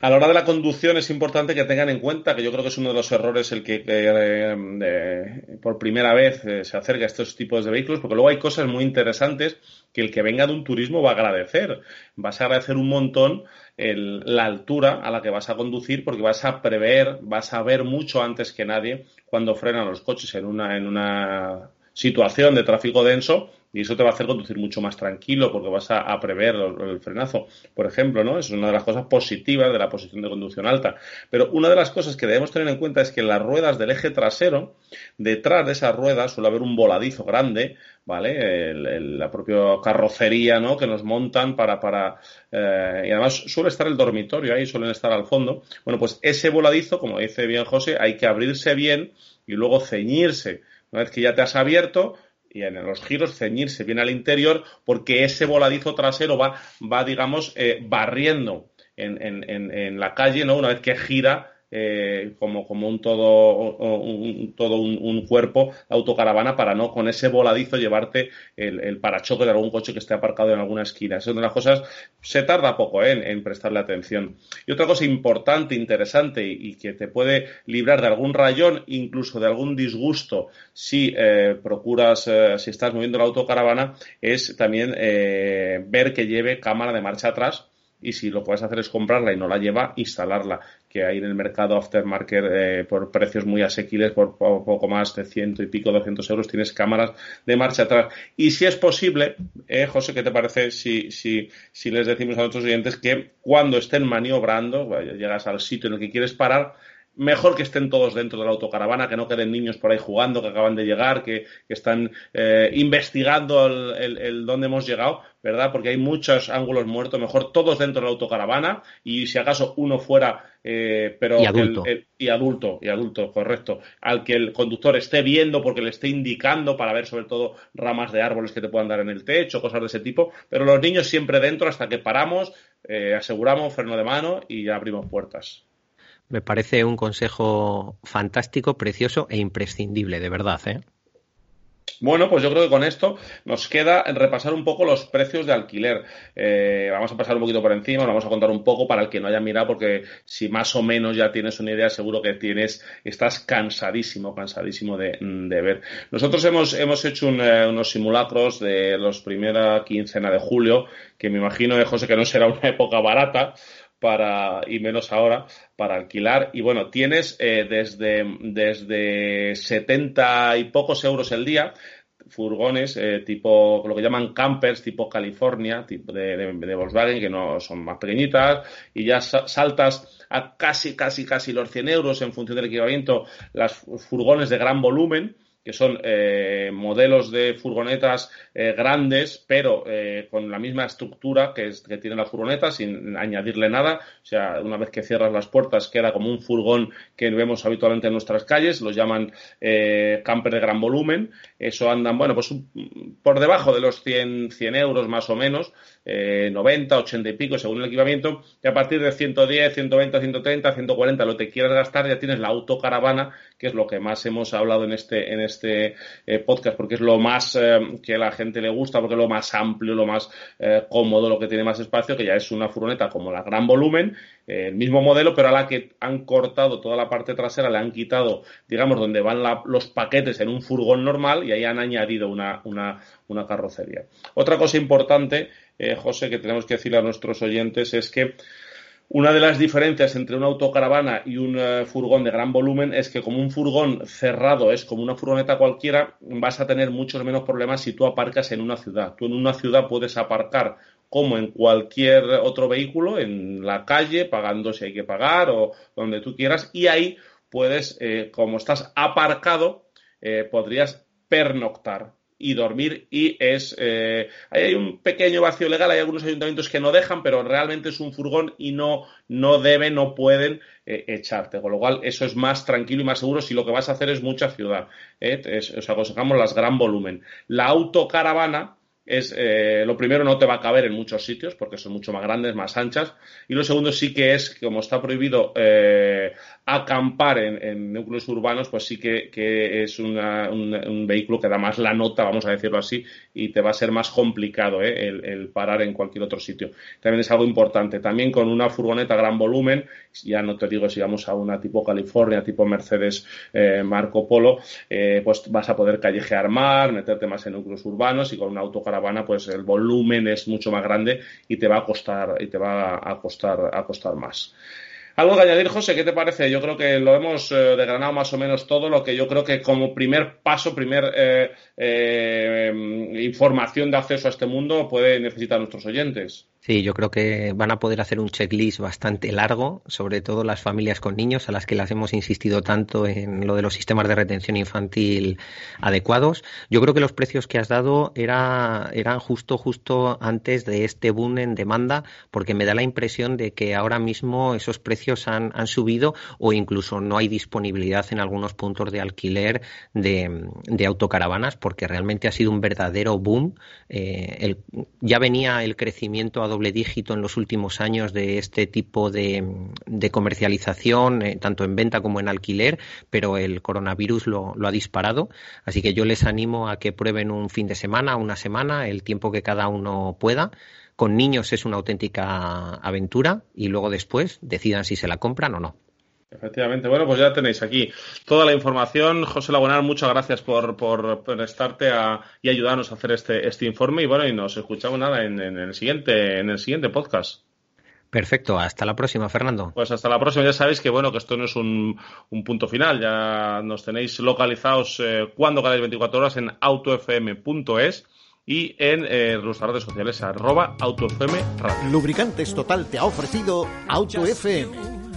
S3: A la hora de la conducción es importante que tengan en cuenta, que yo creo que es uno de los errores el que, eh, por primera vez eh, se acerca a estos tipos de vehículos, porque luego hay cosas muy interesantes que el que venga de un turismo va a agradecer. Vas a agradecer un montón la altura a la que vas a conducir porque vas a prever, vas a ver mucho antes que nadie cuando frenan los coches en una, en una situación de tráfico denso y eso te va a hacer conducir mucho más tranquilo porque vas a, prever el, frenazo, por ejemplo, ¿no? Es una de las cosas positivas de la posición de conducción alta. Pero una de las cosas que debemos tener en cuenta es que en las ruedas del eje trasero, detrás de esas ruedas suele haber un voladizo grande, ¿vale? la propia carrocería, ¿no? Que nos montan para, para eh, y además suele estar el dormitorio ahí, suelen estar al fondo. Bueno, pues ese voladizo, como dice bien José, hay que abrirse bien y luego ceñirse. Una vez que ya te has abierto, y en los giros ceñirse bien al interior porque ese voladizo trasero va, va digamos, eh, barriendo en, en, en, la calle, ¿no? Una vez que gira eh, como, como un todo, un, todo un, cuerpo autocaravana para no con ese voladizo llevarte el, el, parachoque de algún coche que esté aparcado en alguna esquina. Es una de las cosas, se tarda poco ¿eh? en, prestarle atención. Y otra cosa importante, interesante y, que te puede librar de algún rayón, incluso de algún disgusto si eh, procuras, si estás moviendo la autocaravana, es también ver que lleve cámara de marcha atrás y si lo puedes hacer es comprarla y no la lleva, instalarla, que hay en el mercado aftermarket eh, por precios muy asequibles, por poco más de ciento y pico, doscientos euros, tienes cámaras de marcha atrás. Y si es posible, eh, José, ¿qué te parece si, si, si les decimos a nuestros oyentes que cuando estén maniobrando, llegas al sitio en el que quieres parar, mejor que estén todos dentro de la autocaravana, que no queden niños por ahí jugando, que acaban de llegar, que, están eh, investigando el, el, dónde hemos llegado, ¿verdad? Porque hay muchos ángulos muertos, mejor todos dentro de la autocaravana y si acaso uno fuera, eh, pero
S4: y adulto.
S3: y adulto, y adulto, correcto, al que el conductor esté viendo porque le esté indicando para ver sobre todo ramas de árboles que te puedan dar en el techo, cosas de ese tipo, pero los niños siempre dentro hasta que paramos, eh, aseguramos freno de mano y ya abrimos puertas.
S4: Me parece un consejo fantástico, precioso e imprescindible, de verdad. ¿eh?
S3: Bueno, pues yo creo que con esto nos queda repasar un poco los precios de alquiler. Eh, vamos a pasar un poquito por encima, vamos a contar un poco para el que no haya mirado, porque si más o menos ya tienes una idea, seguro que tienes, estás cansadísimo, cansadísimo de, ver. Nosotros hemos, hemos hecho eh, unos simulacros de los primera quincena de julio, que me imagino, José, que no será una época barata, para, y menos ahora, para alquilar. Y bueno, tienes eh, desde, desde 70 y pocos euros el día furgones eh, tipo lo que llaman campers tipo California tipo de, Volkswagen que no son más pequeñitas y ya saltas a casi casi casi los 100 euros en función del equipamiento las furgones de gran volumen que son eh, modelos de furgonetas eh, grandes, pero eh, con la misma estructura que, es, que tienen las furgonetas, sin añadirle nada. O sea, una vez que cierras las puertas, queda como un furgón que vemos habitualmente en nuestras calles, los llaman camper de gran volumen. Eso andan, bueno, pues por debajo de los 100, 100 euros más o menos, 90, 80 y pico según el equipamiento, y a partir de 110, 120, 130, 140, lo que quieras gastar, ya tienes la autocaravana, que es lo que más hemos hablado en este, en este este eh, podcast porque es lo más eh, que a la gente le gusta, porque es lo más amplio, lo más eh, cómodo, lo que tiene más espacio, que ya es una furgoneta como la gran volumen, el mismo modelo, pero a la que han cortado toda la parte trasera, le han quitado, digamos, donde van los paquetes en un furgón normal y ahí han añadido una, una, una carrocería. Otra cosa importante, José, que tenemos que decirle a nuestros oyentes es que Una de las diferencias entre una autocaravana y un eh, furgón de gran volumen es que como un furgón cerrado es como una furgoneta cualquiera, vas a tener muchos menos problemas si tú aparcas en una ciudad. Tú en una ciudad puedes aparcar como en cualquier otro vehículo, en la calle, pagando si hay que pagar o donde tú quieras, y ahí puedes, eh, como estás aparcado, eh, podrías pernoctar y dormir y es eh, hay un pequeño vacío legal hay algunos ayuntamientos que no dejan pero realmente es un furgón y no no deben no pueden eh, echarte. Con lo cual eso es más tranquilo y más seguro si lo que vas a hacer es mucha ciudad eh, os aconsejamos las gran volumen. La autocaravana es eh, lo primero no te va a caber en muchos sitios porque son mucho más grandes, más anchas. Y lo segundo sí que es como está prohibido eh, acampar en, núcleos urbanos pues sí que, es un, vehículo que da más la nota vamos a decirlo así y te va a ser más complicado eh, el, parar en cualquier otro sitio. También es algo importante. También con una furgoneta gran volumen ya no te digo si vamos a una tipo California tipo Mercedes Marco Polo pues vas a poder callejear más meterte más en núcleos urbanos y con una autocaravana pues el volumen es mucho más grande y te va a costar, y te va a costar, a costar más. Algo que añadir, José, ¿qué te parece? Yo creo que lo hemos eh, desgranado más o menos todo, lo que yo creo que como primer paso, primer eh, eh, información de acceso a este mundo puede necesitar nuestros oyentes.
S4: Sí, yo creo que van a poder hacer un checklist bastante largo, sobre todo las familias con niños, a las que las hemos insistido tanto en lo de los sistemas de retención infantil adecuados. Yo creo que los precios que has dado era, eran justo, justo antes de este boom en demanda, porque me da la impresión de que ahora mismo esos precios han, subido o incluso no hay disponibilidad en algunos puntos de alquiler de autocaravanas, porque realmente ha sido un verdadero boom. Eh, ya venía el crecimiento a doble dígito en los últimos años de este tipo de, comercialización, eh, tanto en venta como en alquiler, pero el coronavirus lo, ha disparado. Así que yo les animo a que prueben un fin de semana, una semana, el tiempo que cada uno pueda. Con niños es una auténtica aventura y luego después decidan si se la compran o no.
S3: Efectivamente. Bueno, pues ya tenéis aquí toda la información. José Lagunar, muchas gracias por, por, estarte y ayudarnos a hacer este, este informe. Y bueno, y nos escuchamos nada en, el siguiente, en el siguiente podcast.
S4: Perfecto, hasta la próxima, Fernando.
S3: Pues hasta la próxima. Ya sabéis que bueno, que esto no es un, punto final. Ya nos tenéis localizados eh, cuando queráis 24 horas en autofm.es y en eh, nuestras redes sociales arroba autofm
S2: Lubricantes Total te ha ofrecido AutoFM